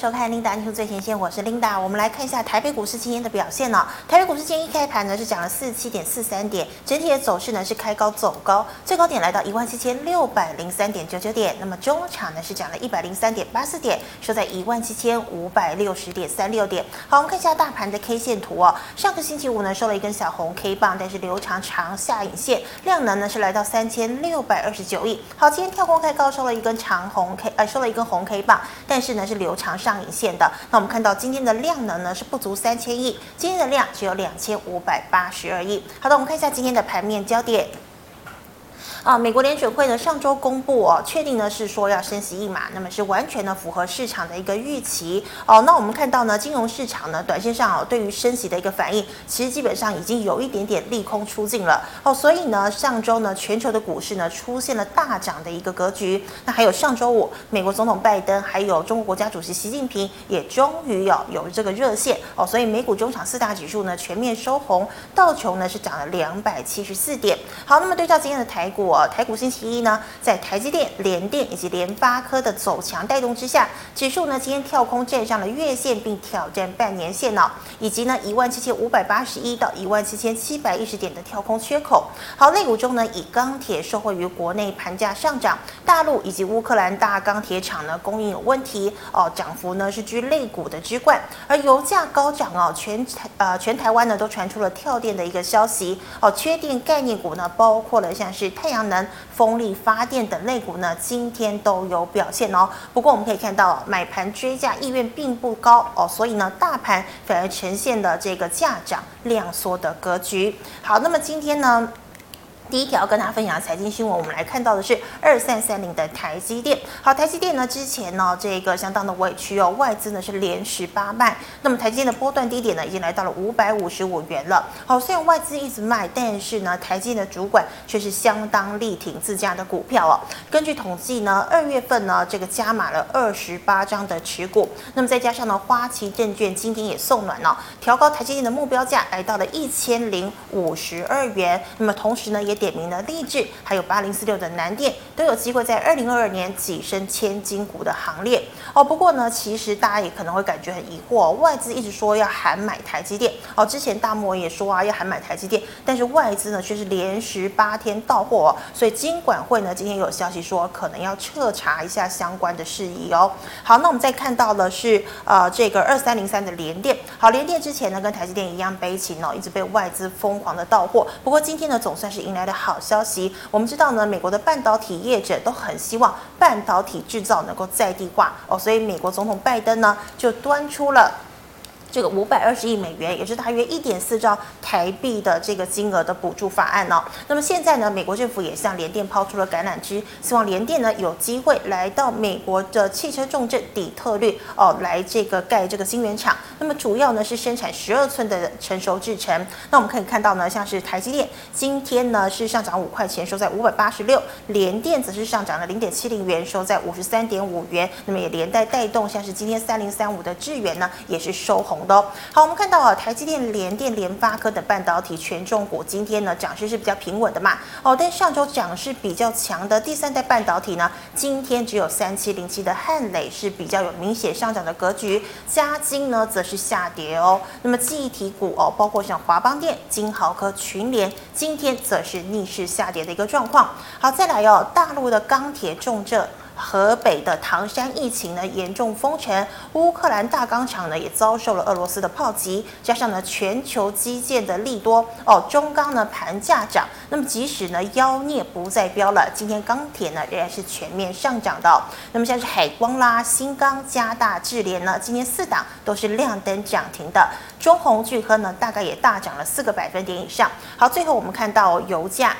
收看 Linda 新闻最前线，我是 Linda。我们来看一下台北股市今天的表现呢、台北股市今天一开盘呢是涨了四十七点四三点，整体的走势呢是开高走高，最高点来到一万七千六百零三点九九点。那么中场呢是涨了一百零三点八四点，收在一万七千五百六十点三六点。好，我们看一下大盘的 K 线图哦。上个星期五呢收了一根小红 K 棒，但是留长长下影线，量能呢是来到三千六百二十九亿。好，今天跳空开高收了一根长红 K，呃，收了一根红 K 棒，但是呢是留长上。上影线的，那我们看到今天的量能呢是不足三千亿，今天的量只有两千五百八十二亿。好的，我们看一下今天的盘面焦点。啊，美国联准会呢上周公布哦，确定呢是说要升息一码，那么是完全呢符合市场的一个预期哦。那我们看到呢，金融市场呢短线上哦对于升息的一个反应，其实基本上已经有一点点利空出尽了哦。所以呢，上周呢全球的股市呢出现了大涨的一个格局。那还有上周五，美国总统拜登还有中国国家主席习近平也终于有有这个热线哦，所以美股中场四大指数呢全面收红，道琼呢是涨了两百七十四点。好，那么对照今天的台股。台股星期一呢，在台积电、联电以及联发科的走强带动之下，指数呢今天跳空站上了月线，并挑战半年线哦，以及呢一万七千五百八十一到一万七千七百一十点的跳空缺口。好，类股中呢，以钢铁受惠于国内盘价上涨，大陆以及乌克兰大钢铁厂呢供应有问题哦，涨幅呢是居类股的之冠。而油价高涨哦，全台呃全台湾呢都传出了跳电的一个消息哦，缺电概念股呢包括了像是太阳。能风力发电等类股呢，今天都有表现哦。不过我们可以看到，买盘追价意愿并不高哦，所以呢，大盘反而呈现了这个价涨量缩的格局。好，那么今天呢，第一条跟大家分享财经新闻，我们来看到的是二三三零的台积电。好，台积电呢之前呢这个相当的委屈哦，外资呢是连十八卖。那么台积电的波段低点呢已经来到了五百五十五元了。好，虽然外资一直卖，但是呢台积电的主管却是相当力挺自家的股票哦。根据统计呢，二月份呢这个加码了二十八张的持股。那么再加上呢花旗证券今天也送暖了，调高台积电的目标价来到了一千零五十二元。那么同时呢也点名的力致，还有八零四六的南电都有机会在二零二二年跻身千金股的行列哦。不过呢，其实大家也可能会感觉很疑惑，外资一直说要喊买台积电哦，之前大摩也说啊要喊买台积电，但是外资呢却是连十八天到货哦，所以金管会呢今天有消息说可能要彻查一下相关的事宜哦。好，那我们再看到的是呃这个二三零三的联电，好，联电之前呢跟台积电一样悲情哦，一直被外资疯狂的到货，不过今天呢总算是迎来了。好消息，我们知道呢，美国的半导体业者都很希望半导体制造能够在地化哦，所以美国总统拜登呢就端出了。这个五百二十亿美元，也是大约一点四兆台币的这个金额的补助法案哦。那么现在呢，美国政府也向联电抛出了橄榄枝，希望联电呢有机会来到美国的汽车重镇底特律哦，来这个盖这个晶圆厂。那么主要呢是生产十二寸的成熟制程。那我们可以看到呢，像是台积电今天呢是上涨五块钱，收在五百八十六；联电则是上涨了零点七零元，收在五十三点五元。那么也连带带动，像是今天三零三五的智原呢也是收红。的好，我们看到啊，台积电、联电、联发科等半导体权重股今天呢涨势是比较平稳的嘛。哦，但上周涨势比较强的第三代半导体呢，今天只有三七零七的汉磊是比较有明显上涨的格局，嘉晶呢则是下跌哦。那么记忆体股哦，包括像华邦电、晶豪科、群联，今天则是逆势下跌的一个状况。好，再来哦，大陆的钢铁重镇。河北的唐山疫情呢严重封城，乌克兰大钢厂呢也遭受了俄罗斯的炮击，加上呢全球基建的利多哦，中钢呢盘价涨，那么即使呢妖孽不再飙了，今天钢铁呢仍然是全面上涨的。那么像是海光啦、新钢、加大、智联呢，今天四档都是亮灯涨停的，中鸿聚合呢大概也大涨了四个百分点以上。好，最后我们看到油价。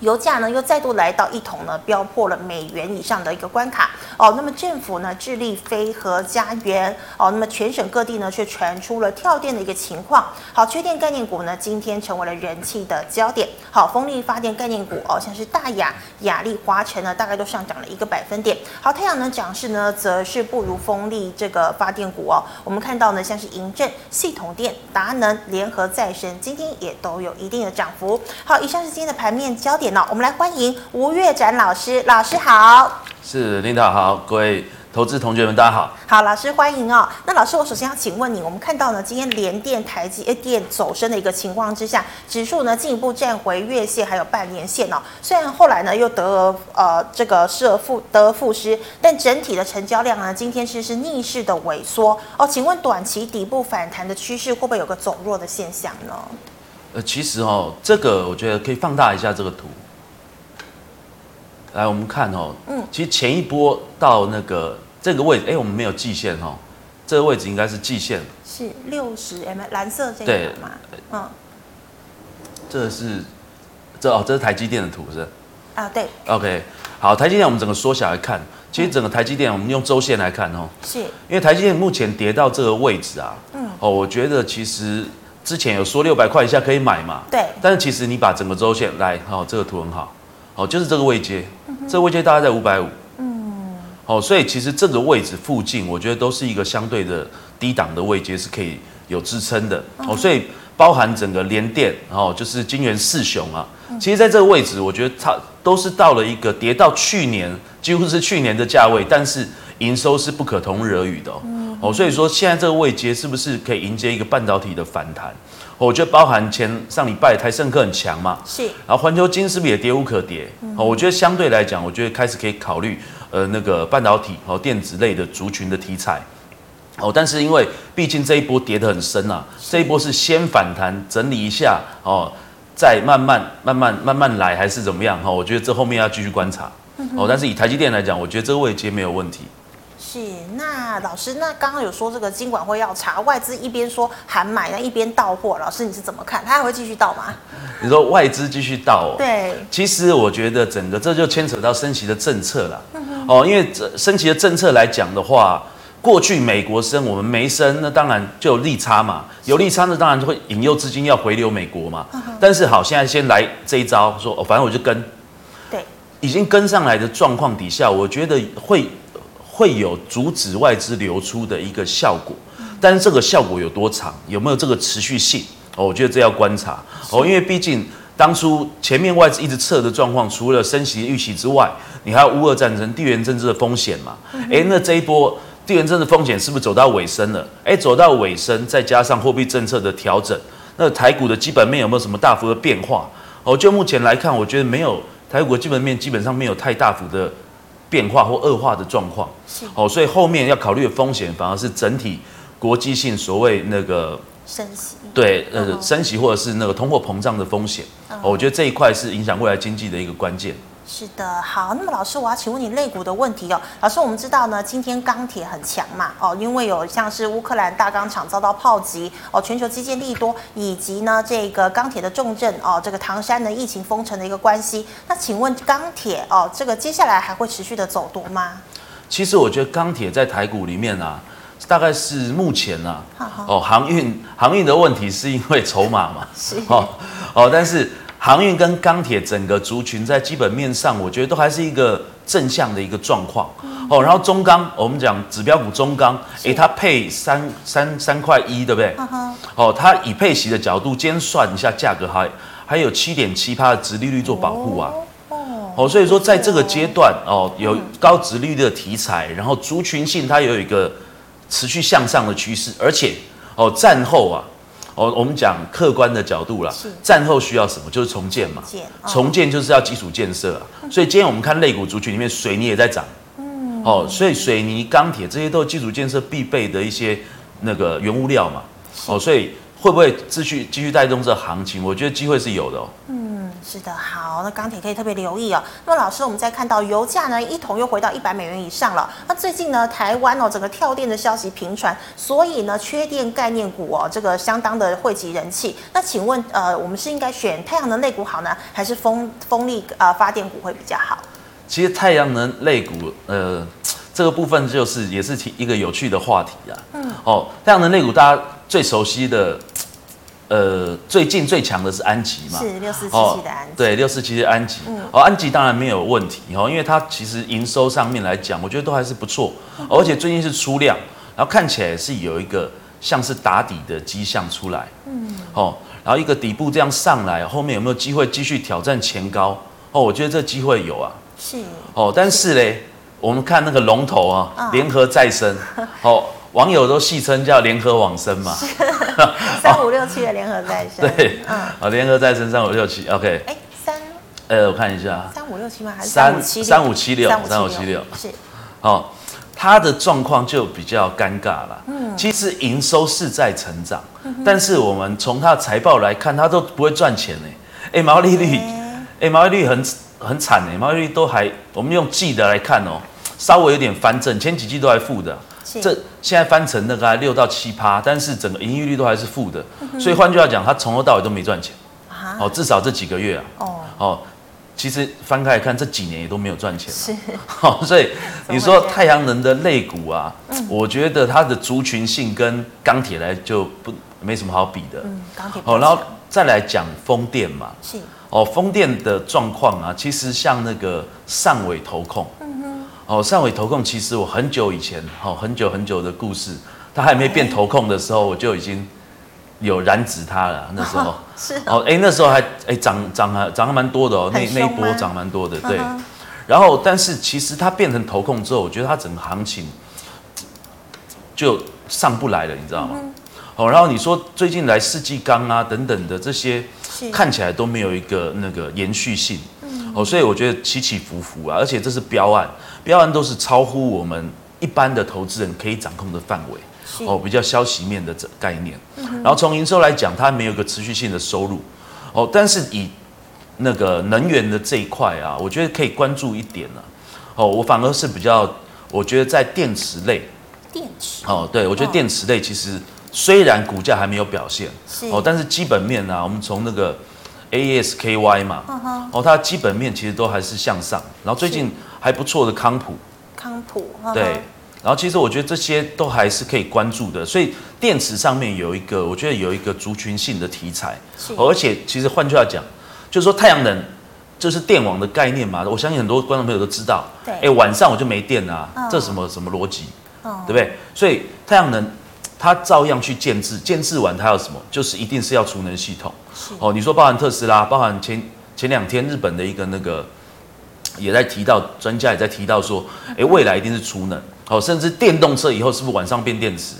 油价呢又再度来到一桶呢飙破了美元以上的一个关卡哦，那么政府呢致力飞和家园哦，那么全省各地呢却传出了跳电的一个情况。好，缺电概念股呢今天成为了人气的焦点。好，风力发电概念股哦，像是大亚、亚力、华城呢，大概都上涨了一个百分点。好，太阳能涨势呢则是不如风力这个发电股哦。我们看到呢像是银正、系统电、达能、联合再生，今天也都有一定的涨幅。好，以上是今天的盘面焦点。点我们来欢迎吴月展老师，老师好。是，领导好，各位投资同学们，大家好。好，老师欢迎哦。那老师，我首先要请问你，我们看到呢，今天联电、台积电走升的一个情况之下，指数呢进一步站回月线还有半年线哦。虽然后来呢又得而呃这个失而复得而复失，但整体的成交量呢今天是是逆势的萎缩哦。请问短期底部反弹的趋势会不会有个走弱的现象呢？呃，其实哦，这个我觉得可以放大一下这个图。来，我们看哦，嗯，其实前一波到那个这个位置，哎，我们没有季线哦，这个位置应该是季线，是六十 mm 蓝色这个嘛？嗯，这是这哦，这是台积电的图是？啊，对。OK，好，台积电我们整个缩小来看，其实整个台积电我们用周线来看哦，是因为台积电目前跌到这个位置啊，嗯，哦，我觉得其实之前有说六百块以下可以买嘛，对，但是其实你把整个周线来，哦，这个图很好。哦，就是这个位阶，嗯、这个位阶大概在五百五。嗯。哦，所以其实这个位置附近，我觉得都是一个相对的低档的位阶，是可以有支撑的。嗯、哦，所以包含整个联电，然后就是金元四雄啊，嗯、其实在这个位置，我觉得它都是到了一个跌到去年几乎是去年的价位，但是营收是不可同日而语的哦。嗯、哦，所以说现在这个位阶是不是可以迎接一个半导体的反弹？我觉得包含前上礼拜台盛科很强嘛，是，然后环球金是不是也跌无可跌？哦、我觉得相对来讲，我觉得开始可以考虑呃那个半导体和电子类的族群的题材。哦，但是因为毕竟这一波跌得很深啊，是这一波是先反弹整理一下哦，再慢慢慢慢慢慢来还是怎么样？哈，我觉得这后面要继续观察。哦，但是以台积电来讲，我觉得这个位阶没有问题。是，那老师，那刚刚有说这个金管会要查外资一边说喊买，那一边到货，老师你是怎么看？他还会继续到吗？你说外资继续到哦？对，其实我觉得整个这就牵扯到升息的政策了。嗯、哦，因为这升息的政策来讲的话，过去美国升，我们没升，那当然就有利差嘛。有利差，那当然就会引诱资金要回流美国嘛。嗯、但是好，现在先来这一招，说哦，反正我就跟，对，已经跟上来的状况底下，我觉得会。会有阻止外资流出的一个效果，但是这个效果有多长，有没有这个持续性？哦，我觉得这要观察哦，因为毕竟当初前面外资一直测的状况，除了升息预期之外，你还有乌俄战争、地缘政治的风险嘛？诶，那这一波地缘政治风险是不是走到尾声了？诶，走到尾声，再加上货币政策的调整，那台股的基本面有没有什么大幅的变化？哦，就目前来看，我觉得没有，台股的基本面基本上没有太大幅的。变化或恶化的状况，是。哦，所以后面要考虑的风险反而是整体国际性所谓那个升息，对，呃，升息或者是那个通货膨胀的风险，哦，我觉得这一块是影响未来经济的一个关键。是的，好，那么老师，我要请问你肋骨的问题哦。老师，我们知道呢，今天钢铁很强嘛，哦，因为有像是乌克兰大钢厂遭到炮击，哦，全球基建利多，以及呢这个钢铁的重镇哦，这个唐山的疫情封城的一个关系。那请问钢铁哦，这个接下来还会持续的走多吗？其实我觉得钢铁在台股里面啊，大概是目前啊，好好哦，航运航运的问题是因为筹码嘛，是哦哦，但是。航运跟钢铁整个族群在基本面上，我觉得都还是一个正向的一个状况。哦，然后中钢，我们讲指标股中钢，诶，它配三三三块一，对不对？哦，它以配息的角度，今天算一下价格还还有七点七趴的殖利率做保护啊。哦，所以说在这个阶段，哦，有高殖利率的题材，然后族群性它有一个持续向上的趋势，而且哦，战后啊。哦，我们讲客观的角度啦，是战后需要什么？就是重建嘛。建哦、重建就是要基础建设啊。所以今天我们看类股族群里面，水泥也在涨。嗯。哦，所以水泥、钢铁这些都是基础建设必备的一些那个原物料嘛。哦，所以会不会继续继续带动这行情？我觉得机会是有的哦。嗯。是的，好，那钢铁可以特别留意哦。那么老师，我们再看到油价呢，一桶又回到一百美元以上了。那最近呢，台湾哦，整个跳电的消息频传，所以呢，缺电概念股哦，这个相当的汇集人气。那请问，呃，我们是应该选太阳能类股好呢，还是风风力呃发电股会比较好？其实太阳能类股，呃，这个部分就是也是提一个有趣的话题啊。嗯。哦，太阳能类股大家最熟悉的。呃，最近最强的是安吉嘛？是六四七七的安吉。对，六四七七的安吉。嗯。哦，安吉当然没有问题哦，因为它其实营收上面来讲，我觉得都还是不错，而且最近是出量，然后看起来是有一个像是打底的迹象出来。嗯。哦，然后一个底部这样上来，后面有没有机会继续挑战前高？哦，我觉得这机会有啊。是。哦，但是嘞，我们看那个龙头啊，联合再生，哦，网友都戏称叫联合往生嘛，三五六七的联合再生，对，嗯，啊，联合再生三五六七，OK，哎，三，呃，我看一下，三五六七吗？还是三三五七六？三五七六是，好，它的状况就比较尴尬了，嗯，其实营收是在成长，但是我们从它的财报来看，它都不会赚钱呢，哎，毛利率，哎，毛利率很。很惨呢，毛利率都还，我们用季的来看哦，稍微有点翻正，前几季都还负的，是这现在翻成那个六到七趴，但是整个盈利率都还是负的，嗯、所以换句话讲，它从头到尾都没赚钱，啊、哦，至少这几个月啊，哦，哦，其实翻开来看，这几年也都没有赚钱，是，好、哦，所以你说太阳能的肋骨啊，嗯、我觉得它的族群性跟钢铁来就不没什么好比的，嗯，钢铁，哦，然后再来讲风电嘛，是。哦，风电的状况啊，其实像那个上尾投控，哦，汕尾投控，其实我很久以前，哦，很久很久的故事，它还没变投控的时候，我就已经有染指它了。那时候是哦，哎，那时候还哎涨涨啊涨还蛮多的哦，那那一波涨蛮多的，对。然后，但是其实它变成投控之后，我觉得它整个行情就上不来了，你知道吗？哦，然后你说最近来世纪钢啊等等的这些。看起来都没有一个那个延续性，嗯、哦，所以我觉得起起伏伏啊，而且这是标案，标案都是超乎我们一般的投资人可以掌控的范围，哦，比较消息面的这概念。嗯、然后从营收来讲，它没有一个持续性的收入，哦，但是以那个能源的这一块啊，我觉得可以关注一点了，哦，我反而是比较，我觉得在电池类，电池，哦，对，我觉得电池类其实。虽然股价还没有表现，哦，但是基本面呢、啊，我们从那个 ASKY 嘛，嗯、哼。哦，它的基本面其实都还是向上。然后最近还不错的康普，康普，嗯、对。然后其实我觉得这些都还是可以关注的。所以电池上面有一个，我觉得有一个族群性的题材，而且其实换句话讲，就是说太阳能就是电网的概念嘛。我相信很多观众朋友都知道，对，哎，晚上我就没电啊，嗯、这什么什么逻辑，嗯、对不对？所以太阳能。它照样去建制，建制完它要什么？就是一定是要储能系统。哦，你说包含特斯拉，包含前前两天日本的一个那个也在提到，专家也在提到说，哎，未来一定是储能。哦，甚至电动车以后是不是晚上变电池？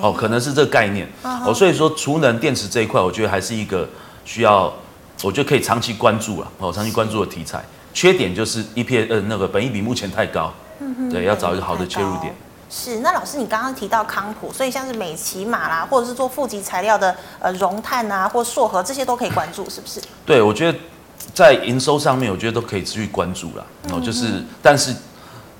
哦，可能是这个概念。哦，所以说储能电池这一块，我觉得还是一个需要，我觉得可以长期关注了。哦，长期关注的题材。缺点就是 EPS 呃那个本益比目前太高。对，要找一个好的切入点。是，那老师，你刚刚提到康普，所以像是美琪玛啦，或者是做负极材料的呃融碳啊，或硕禾这些都可以关注，是不是？对，我觉得在营收上面，我觉得都可以持续关注了。哦，就是，但是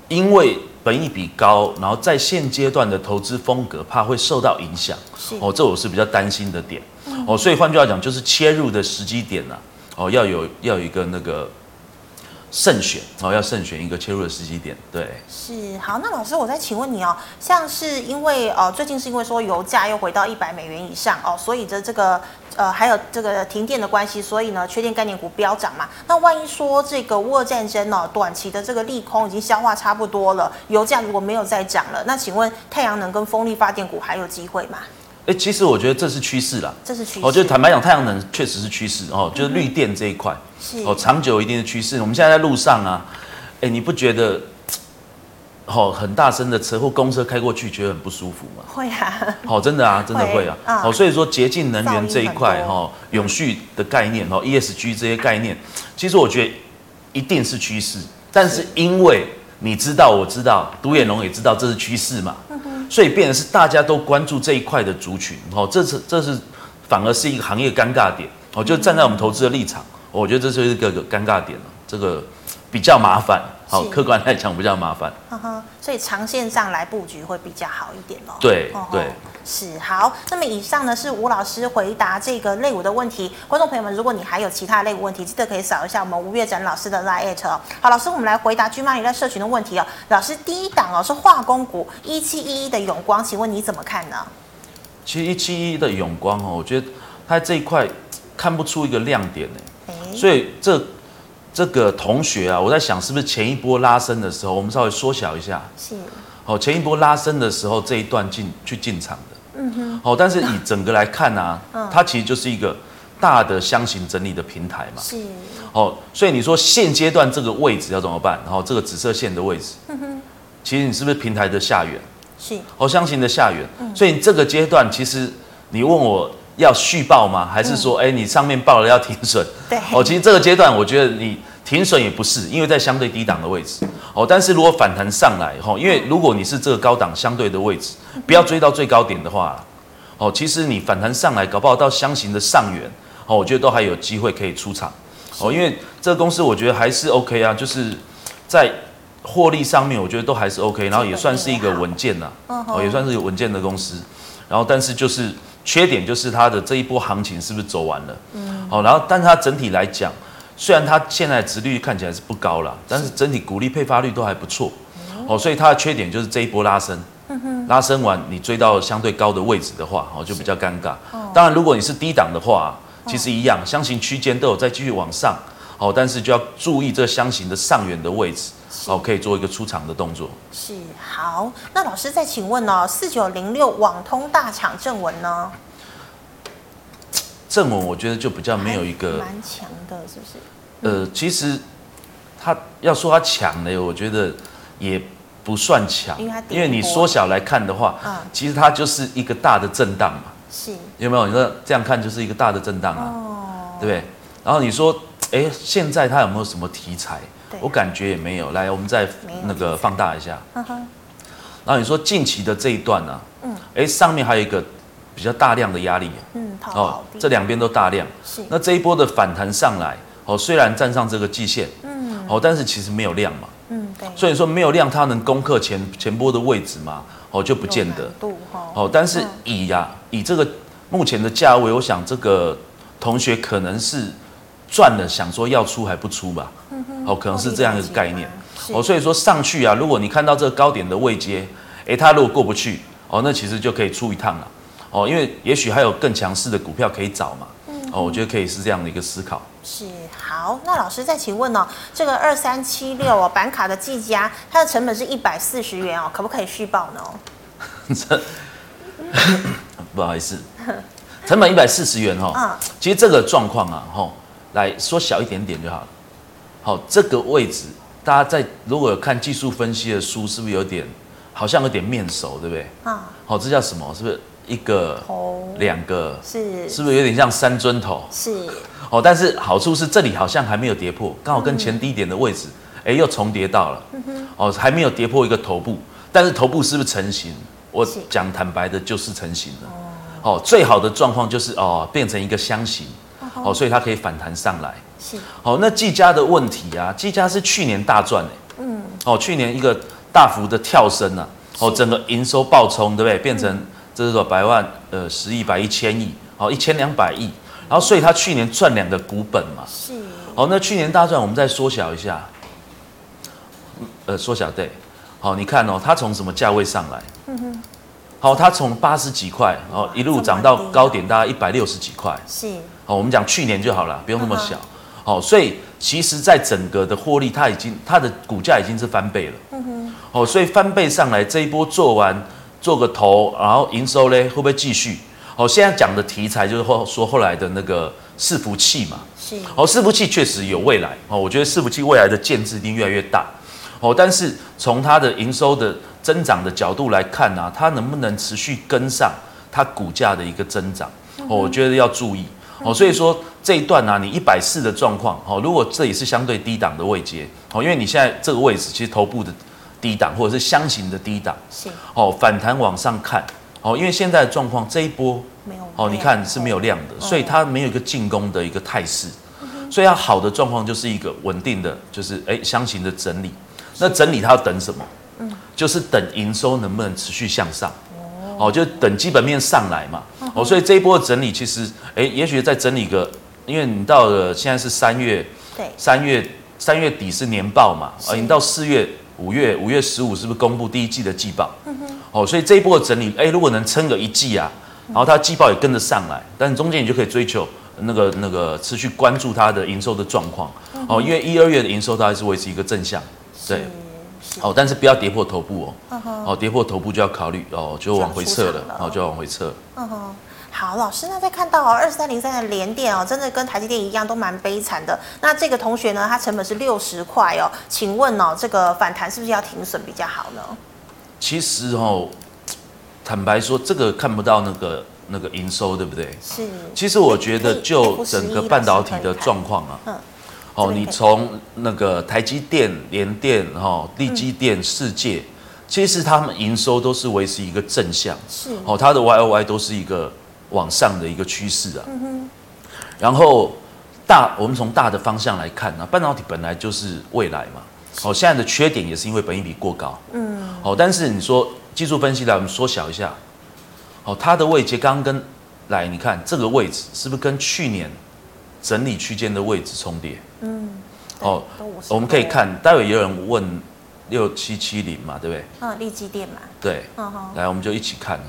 因为本益比高，然后在现阶段的投资风格怕会受到影响，是哦，这我是比较担心的点。嗯、哦，所以换句话讲，就是切入的时机点呢、啊，哦，要有要有一个那个。慎选哦，要慎选一个切入的时机点。对，是好。那老师，我再请问你哦，像是因为呃，最近是因为说油价又回到一百美元以上哦，所以的这个呃，还有这个停电的关系，所以呢，缺电概念股飙涨嘛。那万一说这个乌俄战争呢、哦，短期的这个利空已经消化差不多了，油价如果没有再涨了，那请问太阳能跟风力发电股还有机会吗？哎，其实我觉得这是趋势啦，这是趋势。我觉得坦白讲，太阳能确实是趋势哦，就是绿电这一块，是哦，长久一定的趋势。我们现在在路上啊，哎，你不觉得哦，很大声的车或公车开过去，觉得很不舒服吗？会啊，哦，真的啊，真的会啊。哦，所以说洁净能源这一块哈，永续的概念哦，ESG 这些概念，其实我觉得一定是趋势。但是因为你知道，我知道，独眼龙也知道这是趋势嘛。所以变成是大家都关注这一块的族群，哦，这是这是反而是一个行业尴尬点，哦，就站在我们投资的立场，我觉得这就是一个尴尬点了，这个比较麻烦，好，客观来讲比较麻烦。呵呵，所以长线上来布局会比较好一点哦。对对。是好，那么以上呢是吴老师回答这个类股的问题。观众朋友们，如果你还有其他类股问题，记得可以扫一下我们吴月展老师的 LINE 哦。好，老师，我们来回答 GMoney 在社群的问题哦。老师，第一档哦是化工股一七一一的永光，请问你怎么看呢？其实一七一一的永光哦，我觉得它这一块看不出一个亮点呢。欸、所以这这个同学啊，我在想是不是前一波拉升的时候，我们稍微缩小一下。是。好，前一波拉升的时候这一段进去进场的。嗯哼，好，但是以整个来看呢、啊，嗯、它其实就是一个大的箱型整理的平台嘛。是。哦，所以你说现阶段这个位置要怎么办？然后这个紫色线的位置，嗯哼，其实你是不是平台的下缘？是哦，箱型的下缘。嗯、所以你这个阶段，其实你问我要续报吗？还是说，哎、嗯，你上面报了要停损？对。哦，其实这个阶段，我觉得你停损也不是，因为在相对低档的位置。哦，但是如果反弹上来，哈，因为如果你是这个高档相对的位置，不要追到最高点的话，哦，其实你反弹上来，搞不好到箱型的上缘，哦，我觉得都还有机会可以出场。哦，因为这个公司我觉得还是 OK 啊，就是在获利上面，我觉得都还是 OK，然后也算是一个稳健呐，哦，也算是一个稳健的公司。然后，但是就是缺点就是它的这一波行情是不是走完了？嗯，好，然后，但是它整体来讲，虽然它现在值率看起来是不高了，但是整体股利配发率都还不错。哦，所以它的缺点就是这一波拉升，拉升完你追到相对高的位置的话，哦，就比较尴尬。当然，如果你是低档的话。其实一样，箱型区间都有在继续往上，好，但是就要注意这箱型的上缘的位置，好，可以做一个出场的动作。是好，那老师再请问哦，四九零六网通大厂正文呢？正文我觉得就比较没有一个蛮强的，是不是？呃，其实他要说他强呢，我觉得也不算强，因为你缩小来看的话，其实它就是一个大的震荡嘛。是有没有？你说这样看就是一个大的震荡啊，哦、对不对？然后你说，哎，现在它有没有什么题材？对我感觉也没有。来，我们再那个放大一下。然后你说近期的这一段呢、啊？嗯，哎，上面还有一个比较大量的压力。嗯，哦，这两边都大量。是。那这一波的反弹上来，哦，虽然站上这个季线，嗯，哦，但是其实没有量嘛。嗯，对。所以说没有量，它能攻克前前波的位置吗？哦，就不见得。哦，但是以呀、啊，以这个目前的价位，我想这个同学可能是赚了，想说要出还不出吧？哦，可能是这样一个概念。哦，所以说上去啊，如果你看到这个高点的位阶，诶，它如果过不去，哦，那其实就可以出一趟了。哦，因为也许还有更强势的股票可以找嘛。哦，我觉得可以是这样的一个思考。是好，那老师再请问哦，这个二三七六哦，板卡的技嘉，它的成本是一百四十元哦，可不可以续报呢？这 不好意思，成本一百四十元哈、哦。嗯。其实这个状况啊，哈，来缩小一点点就好了。好，这个位置，大家在如果有看技术分析的书，是不是有点好像有点面熟，对不对？啊、嗯。好，这叫什么？是不是一个头两个？是。是不是有点像三尊头？是。哦，但是好处是这里好像还没有跌破，刚好跟前低点的位置，哎、嗯，又重叠到了。哦，还没有跌破一个头部，但是头部是不是成型？我讲坦白的，就是成型了。哦，最好的状况就是哦，变成一个箱型。哦，所以它可以反弹上来。是。哦，那技嘉的问题啊，技嘉是去年大赚哎。嗯。哦，去年一个大幅的跳升啊，哦，整个营收暴冲，对不对？变成这是说百万呃十亿、百亿、千亿，哦，一千两百亿。然后，所以它去年赚两个股本嘛。是。哦，那去年大赚，我们再缩小一下。呃，缩小对。好，你看哦，它从什么价位上来？嗯哼。好，它从八十几块，然哦，一路涨到高点，大概一百六十几块。是。好，我们讲去年就好了，不用那么小。好，所以其实在整个的获利，它已经它的股价已经是翻倍了。嗯哼。哦，所以翻倍上来这一波做完，做个头，然后营收嘞会不会继续？哦，现在讲的题材就是后说后来的那个伺服器嘛，是哦，伺服器确实有未来哦，我觉得伺服器未来的建制一定越来越大哦，但是从它的营收的增长的角度来看呢、啊，它能不能持续跟上它股价的一个增长哦，我觉得要注意哦，所以说这一段呢、啊，你一百四的状况哦，如果这也是相对低档的位阶哦，因为你现在这个位置其实头部的低档或者是箱型的低档是哦，反弹往上看。哦，因为现在的状况，这一波没有哦，你看是没有量的，所以它没有一个进攻的一个态势，所以它好的状况就是一个稳定的，就是哎箱型的整理。那整理它要等什么？嗯，就是等营收能不能持续向上。哦，就等基本面上来嘛。哦，所以这一波的整理其实，哎，也许再整理个，因为你到了现在是三月，对，三月三月底是年报嘛，啊，你到四月。五月五月十五是不是公布第一季的季报？嗯哼。哦，所以这一波的整理，哎，如果能撑个一季啊，然后它季报也跟着上来，但中间你就可以追求那个那个持续关注它的营收的状况。哦，因为一二月的营收它还是维持一个正向，对。哦，但是不要跌破头部哦。哦，跌破头部就要考虑哦，就往回撤了，哦，就要往回撤。嗯哼。好，老师，那再看到哦，二三零三的联电哦，真的跟台积电一样，都蛮悲惨的。那这个同学呢，他成本是六十块哦，请问哦，这个反弹是不是要停损比较好呢？其实哦，坦白说，这个看不到那个那个营收，对不对？是。其实我觉得，就整个半导体的状况啊，嗯，哦，你从那个台积电、联电、哈、力积电、世界，其实他们营收都是维持一个正向，是。哦，它的 Y O Y 都是一个。往上的一个趋势啊，嗯然后大，我们从大的方向来看呢，半导体本来就是未来嘛。哦，现在的缺点也是因为本益比过高。嗯。哦，但是你说技术分析来，我们缩小一下。哦，它的位阶刚刚跟来，你看这个位置是不是跟去年整理区间的位置重叠？嗯。哦，我们可以看，待会也有人问六七七零嘛，对不对？嗯，力积电嘛。对。来，我们就一起看。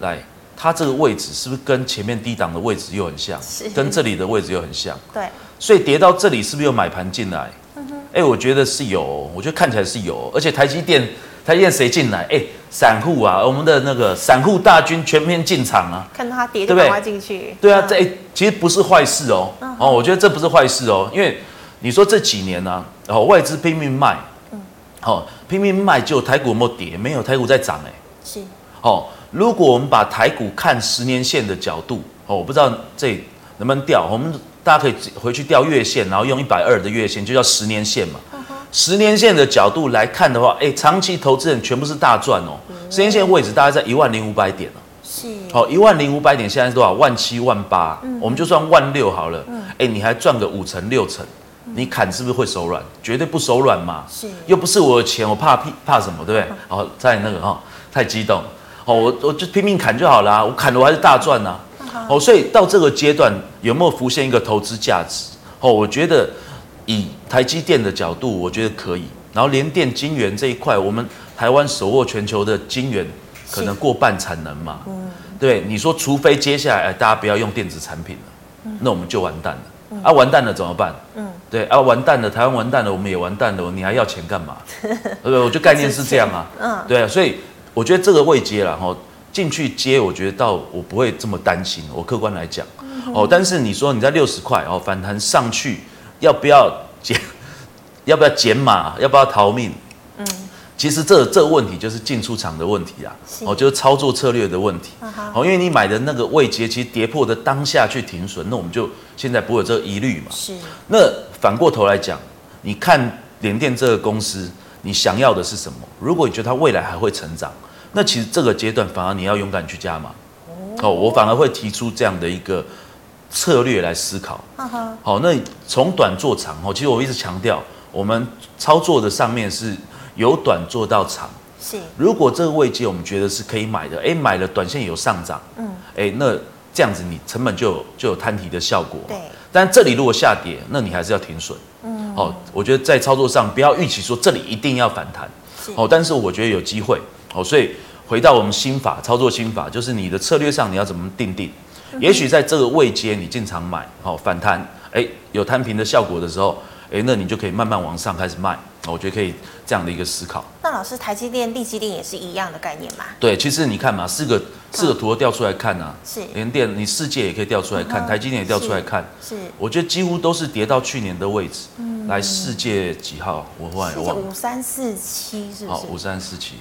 来。它这个位置是不是跟前面低档的位置又很像？是，跟这里的位置又很像。对，所以跌到这里是不是又买盘进来？嗯哼，哎，我觉得是有，我觉得看起来是有，而且台积电，台积电谁进来？哎，散户啊，我们的那个散户大军全面进场啊，看到它跌就赶快进去。对啊，这哎，其实不是坏事哦。哦，我觉得这不是坏事哦，因为你说这几年呢，然后外资拼命卖，嗯，哦，拼命卖，就台股有没有跌？没有，台股在涨哎。是。哦。如果我们把台股看十年线的角度，哦，我不知道这能不能掉，我们大家可以回去调月线，然后用一百二的月线，就叫十年线嘛。十年线的角度来看的话，哎，长期投资人全部是大赚哦。十年线位置大概在一万零五百点哦。是。好，一万零五百点现在是多少？万七万八。我们就算万六好了。哎，你还赚个五成六成，你砍是不是会手软？绝对不手软嘛。是。又不是我的钱，我怕屁怕什么，对不对？哦，在那个哈，太激动。哦，我我就拼命砍就好了啊，我砍的我还是大赚呐。哦，所以到这个阶段有没有浮现一个投资价值？哦，我觉得以台积电的角度，我觉得可以。然后联电晶圆这一块，我们台湾手握全球的晶圆，可能过半产能嘛。嗯。对，你说除非接下来大家不要用电子产品了，那我们就完蛋了。啊，完蛋了怎么办？嗯。对啊，完蛋了，台湾完蛋了，我们也完蛋了，你还要钱干嘛？对不对？我觉得概念是这样啊。嗯。对啊，所以。我觉得这个未接了哈，进去接，我觉得到我不会这么担心。我客观来讲，哦，但是你说你在六十块哦反弹上去，要不要减？要不要减码？要不要逃命？嗯，其实这这个问题就是进出场的问题啊，哦，就是操作策略的问题。哦，因为你买的那个位阶，其实跌破的当下去停损，那我们就现在不会有这个疑虑嘛。是。那反过头来讲，你看联电这个公司。你想要的是什么？如果你觉得它未来还会成长，那其实这个阶段反而你要勇敢去加码。哦，我反而会提出这样的一个策略来思考。好，那从短做长哦，其实我一直强调，我们操作的上面是由短做到长。是。如果这个位阶我们觉得是可以买的，哎，买了短线有上涨，嗯，哎，那这样子你成本就有就有摊提的效果。对。但这里如果下跌，那你还是要停损。嗯哦，我觉得在操作上不要预期说这里一定要反弹，哦，但是我觉得有机会，哦，所以回到我们心法操作心法，就是你的策略上你要怎么定定？也许在这个位阶你进场买，哦，反弹，哎，有摊平的效果的时候，哎，那你就可以慢慢往上开始卖，我觉得可以这样的一个思考。那老师，台积电、力积电也是一样的概念吗？对，其实你看嘛，四个四个图都调出来看啊，是联电，你世界也可以调出来看，台积电也调出来看，是，我觉得几乎都是跌到去年的位置。嗯来世界几号？我忽然忘了。五三四七是不是？好，五三四七。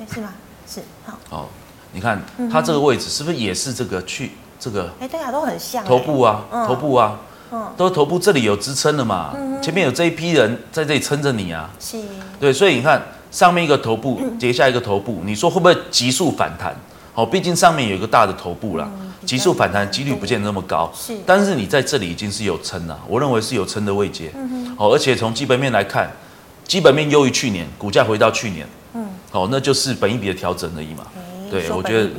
哎，是吗？是。好。好，你看它这个位置是不是也是这个去这个？哎，对啊，都很像。头部啊，头部啊，嗯，都头部这里有支撑的嘛，前面有这一批人在这里撑着你啊。是。对，所以你看上面一个头部，接下一个头部，你说会不会急速反弹？好，毕竟上面有一个大的头部啦。急速反弹几率不见得那么高，是，但是你在这里已经是有撑了，我认为是有撑的位阶，嗯哼，好，而且从基本面来看，基本面优于去年，股价回到去年，嗯，好，那就是本一比的调整而已嘛，对，我觉得，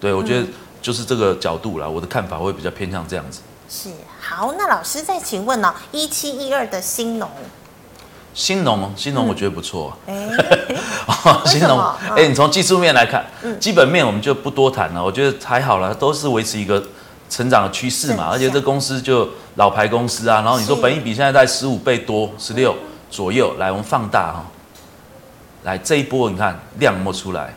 对，我觉得就是这个角度啦，我的看法会比较偏向这样子。是，好，那老师再请问哦，一七一二的新农。新农，新农我觉得不错。哎，新农，哎，你从技术面来看，基本面我们就不多谈了。我觉得还好了，都是维持一个成长的趋势嘛。而且这公司就老牌公司啊。然后你说本益比现在在十五倍多，十六左右。来，我们放大哈。来这一波，你看量有没有出来？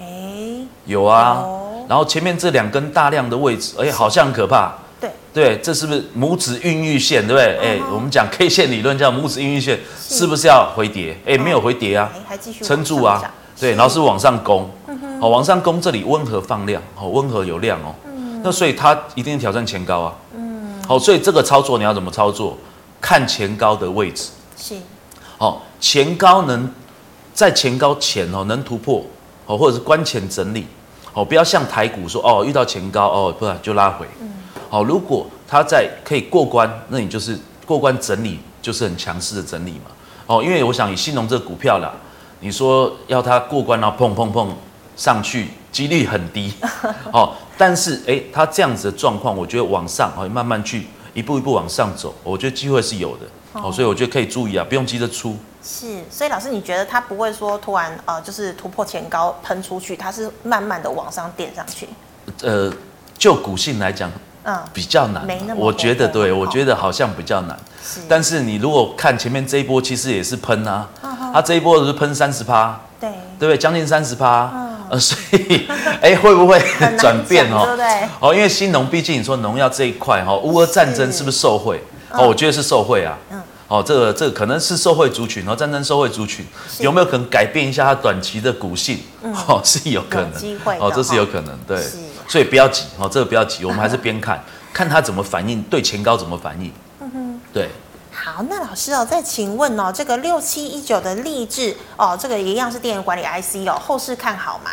哎，有啊，然后前面这两根大量的位置，哎，好像很可怕。对对，这是不是拇指孕育线？对不对？哎，我们讲 K 线理论叫拇指孕育线，是不是要回跌？哎，没有回跌啊，还继续撑住啊。对，然后是往上攻，好，往上攻这里温和放量，好，温和有量哦。那所以它一定挑战前高啊。嗯。好，所以这个操作你要怎么操作？看前高的位置。是。好，前高能在前高前哦能突破，哦或者是关前整理，哦不要像台股说哦遇到前高哦不然就拉回。嗯。好，如果它在可以过关，那你就是过关整理，就是很强势的整理嘛。哦，因为我想以新农这个股票啦，你说要它过关然后碰碰碰上去，几率很低。哦，但是哎，它这样子的状况，我觉得往上哦慢慢去一步一步往上走，我觉得机会是有的。哦，所以我觉得可以注意啊，不用急着出。是，所以老师你觉得它不会说突然呃就是突破前高喷出去，它是慢慢的往上垫上去？呃，就股性来讲。嗯，比较难，没那么我觉得对，我觉得好像比较难。是，但是你如果看前面这一波，其实也是喷啊，它这一波是喷三十趴，对，对不对？将近三十趴，呃，所以，哎，会不会 转变哦？对不对？哦，因为新农毕竟你说农药这一块哈，乌俄战争是不是受惠？哦，我觉得是受贿啊。嗯，哦，这个这个可能是受贿族群，然后战争受贿族群有没有可能改变一下它短期的股性？哦，是有可能，机会哦，这是有可能，对。所以不要急哦，这个不要急，我们 还是边看看它怎么反应，对前高怎么反应。嗯哼，对。好，那老师哦，再请问哦，这个六七一九的励志哦，这个一样是电源管理 IC 哦，后市看好吗？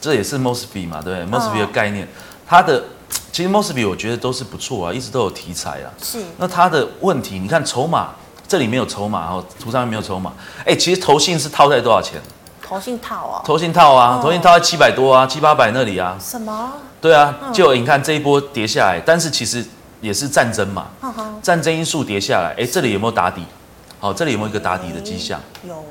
这也是 Mosfet 嘛，对？Mosfet 的概念，它的其实 Mosfet 我觉得都是不错啊，一直都有题材啊。是。那它的问题，你看筹码这里没有筹码哦，图上面没有筹码。哎，其实投信是套在多少钱？投信套啊，投信套啊，投信套在七百多啊，七八百那里啊。什么？对啊，就你看这一波跌下来，但是其实也是战争嘛，战争因素跌下来，哎，这里有没有打底？好，这里有没有一个打底的迹象？有，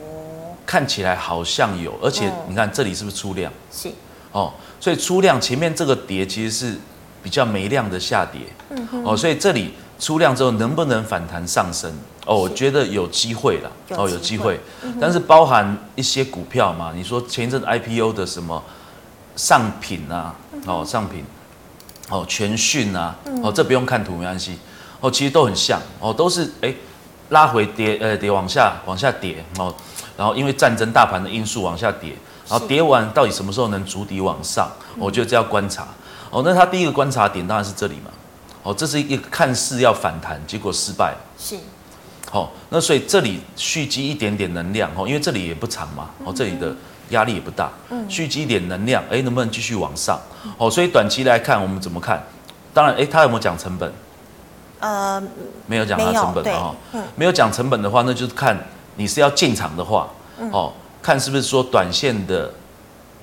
看起来好像有，而且你看这里是不是出量？是。哦，所以出量前面这个跌其实是比较没量的下跌。嗯。哦，所以这里出量之后能不能反弹上升？哦，我觉得有机会了。哦，有机会，但是包含一些股票嘛，你说前一阵 IPO 的什么上品啊，哦上品，哦全讯啊，哦这不用看图没关系，哦其实都很像，哦都是哎拉回跌，呃跌往下往下跌，哦然后因为战争大盘的因素往下跌，然后跌完到底什么时候能筑底往上？我觉得这要观察。哦，那他第一个观察点当然是这里嘛，哦这是一个看似要反弹，结果失败。是。哦，那所以这里蓄积一点点能量哦，因为这里也不长嘛，哦，这里的压力也不大，嗯，蓄积一点能量，哎，能不能继续往上？哦，所以短期来看，我们怎么看？当然，哎，他有没有讲成本？呃，没有讲他成本哈，没有讲成本的话，那就是看你是要进场的话，哦，看是不是说短线的，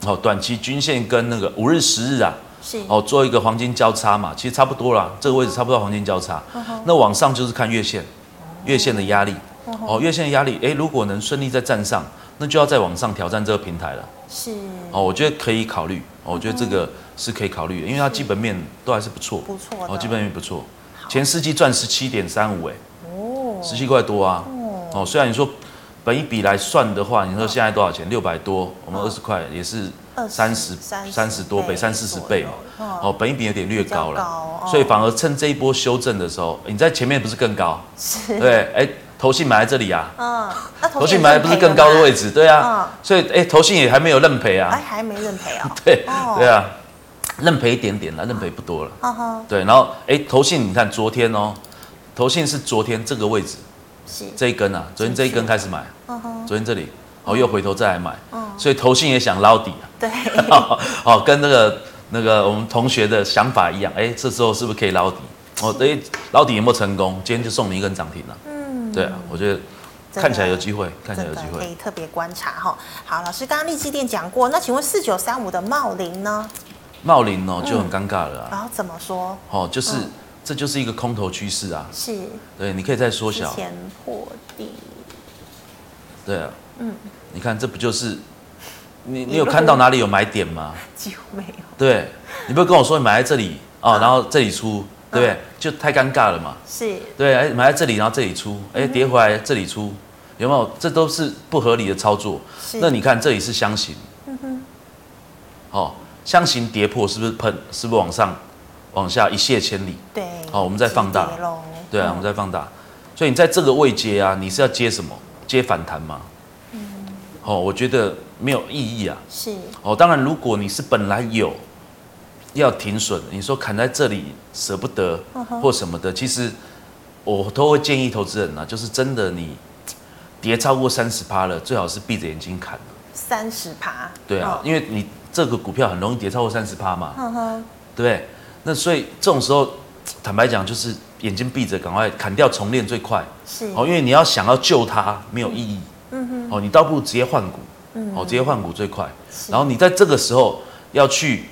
哦，短期均线跟那个五日、十日啊，是。哦，做一个黄金交叉嘛，其实差不多啦，这个位置差不多黄金交叉，那往上就是看月线。月线的压力，哦，月线的压力，哎，如果能顺利再站上，那就要再往上挑战这个平台了。是，哦，我觉得可以考虑，我觉得这个是可以考虑的，因为它基本面都还是不错，不错，哦，基本面不错，前四季赚十七点三五，哎，哦，十七块多啊，哦，虽然你说本一比来算的话，你说现在多少钱？六百多，我们二十块也是三十三十多倍，三四十倍嘛，哦，本一比有点略高了。所以反而趁这一波修正的时候，你在前面不是更高？是。对，哎，投信买在这里啊。嗯。那投信买的不是更高的位置？对啊。嗯。所以，哎，投信也还没有认赔啊。哎，还没认赔啊。对。对啊。认赔一点点了，认赔不多了。嗯哼。对，然后，哎，投信，你看昨天哦，投信是昨天这个位置，是这一根啊，昨天这一根开始买。嗯哼。昨天这里，哦，又回头再来买。嗯。所以投信也想捞底啊。对。哦，跟那个。那个我们同学的想法一样，哎，这时候是不是可以捞底？哦，哎，捞底有没有成功？今天就送你一根涨停了。嗯，对啊，我觉得看起来有机会，看起来有机会，可以特别观察哈。好，老师刚刚力积电讲过，那请问四九三五的茂林呢？茂林哦就很尴尬了啊。然后怎么说？哦，就是这就是一个空头趋势啊。是。对，你可以再缩小。前破底。对啊。嗯。你看，这不就是？你你有看到哪里有买点吗？几乎没有。对，你不要跟我说你买在这里 哦，然后这里出，对不对？就太尴尬了嘛。是。对，哎，买在这里，然后这里出，哎，跌回来这里出，有没有？这都是不合理的操作。是。那你看这里是箱型。嗯哼。哦，箱型跌破是不是喷？是不是往上、往下一泻千里？对，好，我们再放大，对啊，我们再放大。所以你在这个位阶啊，你是要接什么？接反弹吗？嗯，哦，我觉得没有意义啊。是哦，当然，如果你是本来有要停损，你说砍在这里舍不得或什么的，其实我都会建议投资人啊，就是真的你跌超过三十趴了，最好是闭着眼睛砍。三十趴？对啊，因为你这个股票很容易跌超过三十趴嘛，对不对？那所以这种时候，坦白讲就是。眼睛闭着，赶快砍掉重练最快。是哦，因为你要想要救它没有意义。嗯哼。哦，你倒不如直接换股。嗯。哦，直接换股最快。然后你在这个时候要去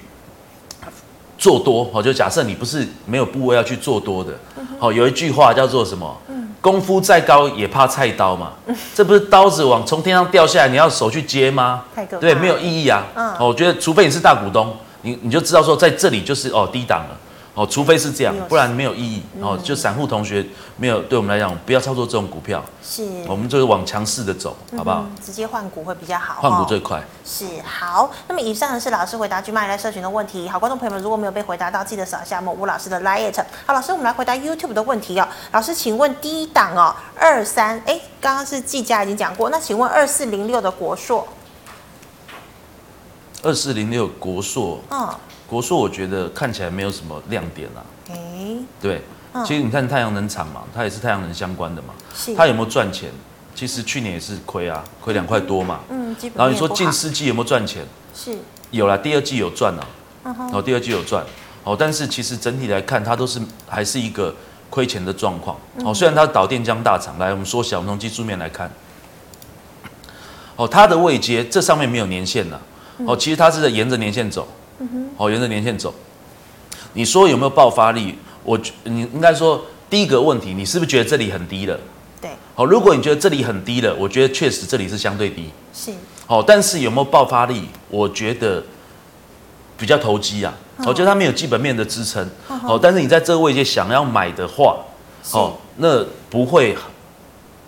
做多。哦，就假设你不是没有部位要去做多的。哦，有一句话叫做什么？嗯功夫再高也怕菜刀嘛。这不是刀子往从天上掉下来，你要手去接吗？太。对，没有意义啊。嗯。哦，我觉得除非你是大股东，你你就知道说在这里就是哦低档了。哦，除非是这样，不然没有意义。嗯、哦，就散户同学没有，对我们来讲，不要操作这种股票。是，我们就是往强势的走，好不好？嗯、直接换股会比较好。换股最快。是好。那么以上呢是老师回答 GMoney 社群的问题。好，观众朋友们，如果没有被回答到，记得扫一下我们吴老师的 Lite。好，老师，我们来回答 YouTube 的问题哦。老师，请问第一档哦，二三，哎，刚刚是季家已经讲过，那请问二四零六的国硕？二四零六国硕，嗯。国硕我觉得看起来没有什么亮点啊。欸、对，嗯、其实你看太阳能厂嘛，它也是太阳能相关的嘛。是。它有没有赚钱？其实去年也是亏啊，亏两块多嘛。嗯。然后你说近四季有没有赚钱？是。有啦，第二季有赚啊。嗯哼。然后第二季有赚，哦，但是其实整体来看，它都是还是一个亏钱的状况。哦，虽然它是导电浆大厂，来，我们缩小，我们从技术面来看。哦，它的位阶这上面没有年限了。哦，其实它是在沿着年线走。好，沿着年线走。你说有没有爆发力？我，你应该说第一个问题，你是不是觉得这里很低了？对。好，如果你觉得这里很低了，我觉得确实这里是相对低。是。好，但是有没有爆发力？我觉得比较投机啊。我觉得它没有基本面的支撑。好，但是你在这个位置想要买的话，好，那不会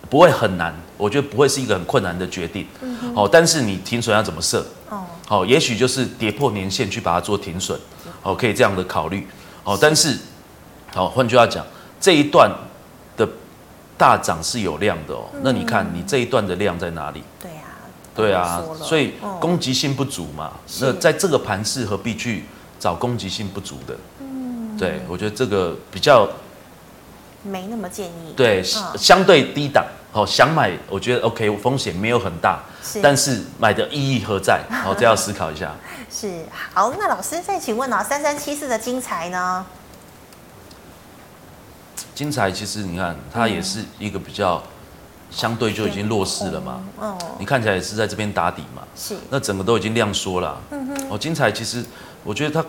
不会很难。我觉得不会是一个很困难的决定。嗯哼。好，但是你停损要怎么设？哦。哦，也许就是跌破年限去把它做停损，哦，可以这样的考虑，哦，但是，好，换句话讲，这一段的大涨是有量的哦，那你看你这一段的量在哪里？对啊，对啊，所以攻击性不足嘛，那在这个盘势何必去找攻击性不足的？嗯，对，我觉得这个比较没那么建议，对，相对低档。好，想买，我觉得 OK，风险没有很大，是，但是买的意义何在？好，这要思考一下。是，好，那老师再请问啊，三三七四的精彩呢？精彩其实你看，它也是一个比较相对就已经弱势了嘛。哦。你看起来也是在这边打底嘛。是。那整个都已经量缩了。嗯哼。哦，精彩其实我觉得它，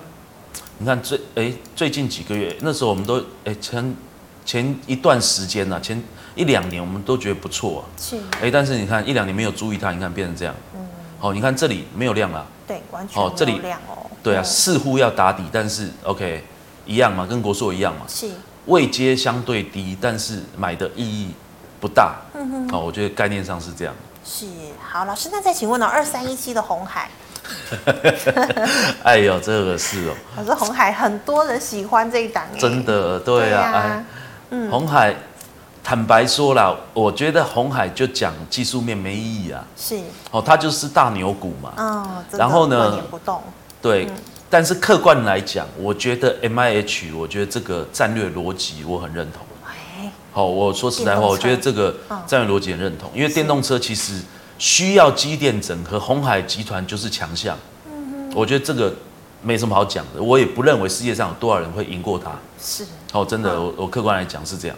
你看最哎最近几个月，那时候我们都哎前前一段时间呢、啊、前。一两年我们都觉得不错啊，是，哎，但是你看一两年没有注意它，你看变成这样，嗯，好，你看这里没有量了，对，完全哦，这里量哦，对啊，似乎要打底，但是 OK，一样嘛，跟国硕一样嘛，是，位阶相对低，但是买的意义不大，嗯哼，哦，我觉得概念上是这样，是，好，老师，那再请问呢，二三一七的红海，哎呦，这个是哦，可是红海很多人喜欢这一档，真的，对啊，哎，嗯，红海。坦白说了，我觉得红海就讲技术面没意义啊。是哦，它就是大牛股嘛。哦，然后呢，不动。对，嗯、但是客观来讲，我觉得 M I H，我觉得这个战略逻辑我很认同。哎，好，我说实在话，我觉得这个战略逻辑很认同，因为电动车其实需要机电整合，红海集团就是强项。嗯哼，我觉得这个。没什么好讲的，我也不认为世界上有多少人会赢过他。是哦，真的，嗯、我我客观来讲是这样。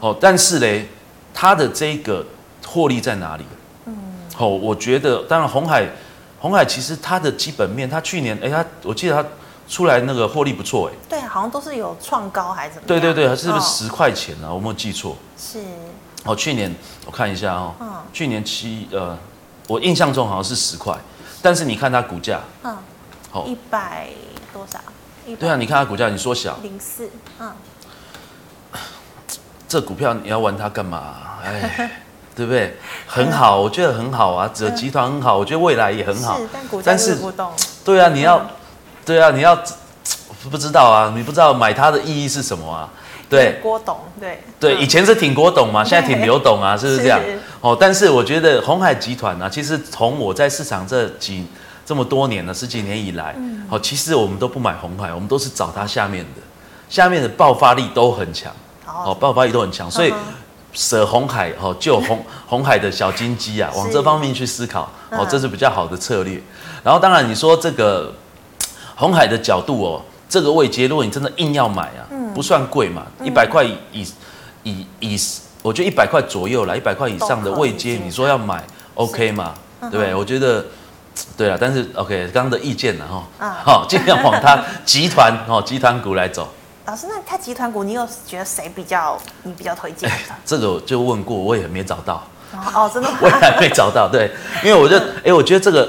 哦，但是嘞，他的这个获利在哪里？嗯，哦，我觉得，当然，红海，红海其实它的基本面，它去年，哎，它我记得它出来那个获利不错，哎。对，好像都是有创高还是怎么样？对对对，是不是十块钱呢、啊？哦、我没有记错。是。哦，去年我看一下哦，嗯、去年七呃，我印象中好像是十块，但是你看它股价，嗯。一百多少？对啊，你看它股价，你缩小零四，嗯，这股票你要玩它干嘛？哎，对不对？很好，我觉得很好啊，这集团很好，我觉得未来也很好。是，但股价是不动。对啊，你要对啊，你要不知道啊？你不知道买它的意义是什么啊？对，郭董，对对，以前是挺郭董嘛，现在挺刘董啊，是不是这样？哦，但是我觉得鸿海集团呢，其实从我在市场这几这么多年了，十几年以来，好，其实我们都不买红海，我们都是找它下面的，下面的爆发力都很强，哦，爆发力都很强，所以舍红海哦，救红红海的小金鸡啊，往这方面去思考，哦，这是比较好的策略。然后当然你说这个 红海的角度哦，这个位阶，如果你真的硬要买啊，不算贵嘛，一百块以以以，我觉得一百块左右啦，一百块以上的位阶，你说要买，OK 嘛？对不对？我觉得。对啊，但是 OK，刚刚的意见呢？哈，好，尽量往它集团哦，集团股来走。老师，那它集团股，你有觉得谁比较你比较推荐？这个我就问过，我也没找到。哦，真的吗？我也还没找到。对，因为我就哎，我觉得这个，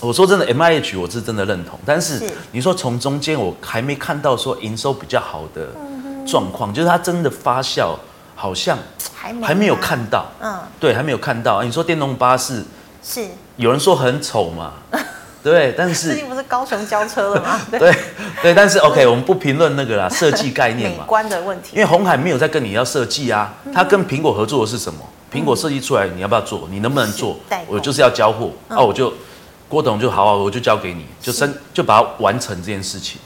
我说真的，MIH 我是真的认同，但是你说从中间我还没看到说营收比较好的状况，就是它真的发酵好像还没有看到。嗯，对，还没有看到。你说电动巴士。是有人说很丑嘛？对，但是最近不是高雄交车了吗？对对，但是 OK，我们不评论那个啦，设计概念嘛，美观的问题。因为红海没有在跟你要设计啊，他跟苹果合作的是什么？苹果设计出来，你要不要做？你能不能做？我就是要交货，哦，我就郭董就好好，我就交给你，就生就把它完成这件事情。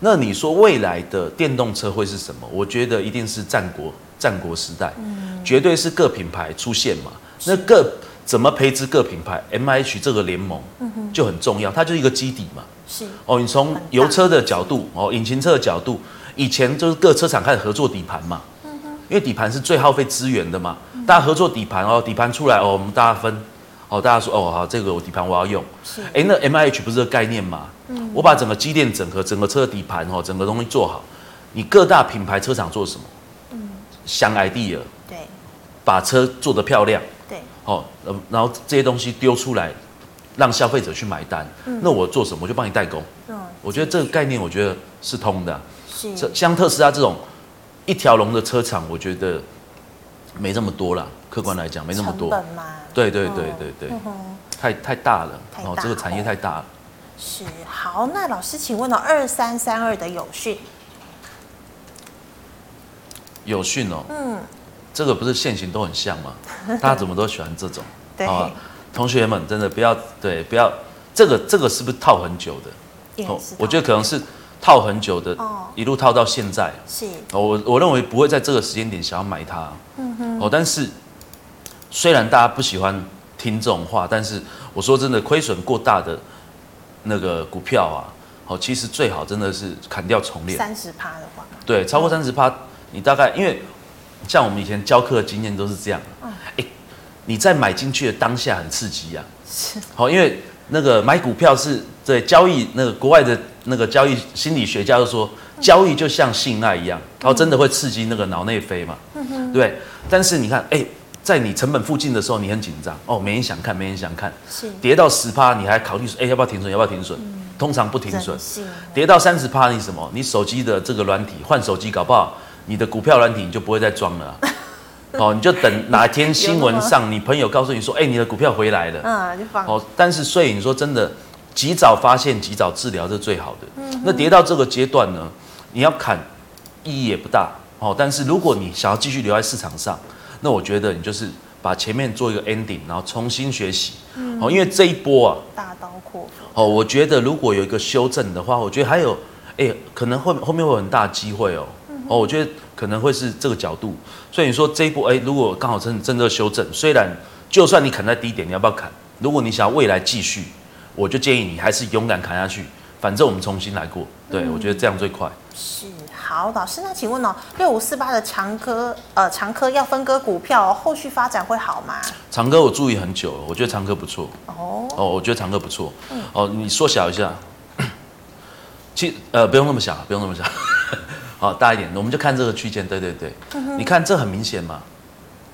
那你说未来的电动车会是什么？我觉得一定是战国战国时代，嗯绝对是各品牌出现嘛，那各。怎么培植各品牌？MIH 这个联盟就很重要，它就是一个基底嘛。是哦，你从油车的角度哦，引擎车的角度，以前就是各车厂开始合作底盘嘛。因为底盘是最耗费资源的嘛，大家合作底盘哦，底盘出来哦，我们大家分哦，大家说哦好，这个我底盘我要用。是哎，那 MIH 不是这个概念嘛？我把整个机电整合，整个车的底盘哦，整个东西做好，你各大品牌车厂做什么？嗯，想 idea，对，把车做得漂亮。哦，然后这些东西丢出来，让消费者去买单。嗯、那我做什么？我就帮你代工。嗯，我觉得这个概念，我觉得是通的。是，像特斯拉这种一条龙的车厂，我觉得没这么多了。客观来讲，没那么多。对对对对对，嗯、太太大了。大哦，这个产业太大了。是，好，那老师，请问了二三三二的友讯，友讯哦。嗯。这个不是线型都很像吗？大家怎么都喜欢这种？对啊，同学们真的不要对，不要这个这个是不是套很久的？哦，我觉得可能是套很久的，一路套到现在。是，我我认为不会在这个时间点想要买它。嗯哼。哦，但是虽然大家不喜欢听这种话，但是我说真的，亏损过大的那个股票啊，哦，其实最好真的是砍掉重练。三十趴的话。对，超过三十趴，你大概因为。像我们以前教课的经验都是这样，哎，你在买进去的当下很刺激呀，是，好，因为那个买股票是对交易，那个国外的那个交易心理学家就说，交易就像性爱一样，然后真的会刺激那个脑内啡嘛，对。但是你看，哎，在你成本附近的时候，你很紧张，哦，没人想看，没人想看，是，跌到十趴，你还考虑说，哎，要不要停损？要不要停损？通常不停损，跌到三十趴，你什么？你手机的这个软体换手机，搞不好。你的股票软体你就不会再装了，哦，你就等哪天新闻上，你朋友告诉你说，哎，你的股票回来了，嗯，就放。哦，但是所以你说真的，及早发现、及早治疗是最好的。嗯，那跌到这个阶段呢，你要砍，意义也不大。哦，但是如果你想要继续留在市场上，那我觉得你就是把前面做一个 ending，然后重新学习。嗯，哦，因为这一波啊，大刀阔斧。哦，我觉得如果有一个修正的话，我觉得还有，哎，可能后后面会有很大机会哦。哦，我觉得可能会是这个角度，所以你说这一波，哎，如果刚好真真的修正，虽然就算你砍在低点，你要不要砍？如果你想要未来继续，我就建议你还是勇敢砍下去，反正我们重新来过。对，嗯、我觉得这样最快。是，好，老师，那请问哦，六五四八的长科，呃，长科要分割股票，后续发展会好吗？长科我注意很久了，我觉得长科不错。哦，哦，我觉得长科不错。嗯、哦，你缩小一下，其呃不用那么小，不用那么小。好，大一点，我们就看这个区间，对对对，嗯、你看这很明显嘛，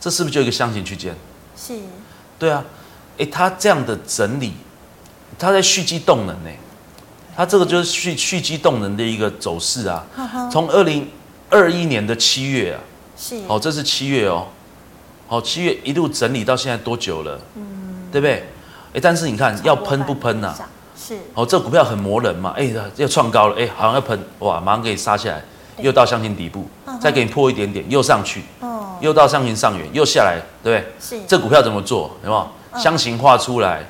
这是不是就一个箱型区间？是，对啊，哎，它这样的整理，它在蓄积动能呢，它这个就是蓄蓄积动能的一个走势啊。从二零二一年的七月啊，是，好，这是七月哦，好，七月一路整理到现在多久了？嗯，对不对？哎，但是你看要喷不喷呐、啊？是哦，这个股票很磨人嘛，哎，要创高了，哎，好像要喷，哇，马上给你杀下来，又到箱型底部，再给你破一点点，又上去，哦，又到箱型上缘，又下来，对不对？是，这股票怎么做？有没有？箱型画出来，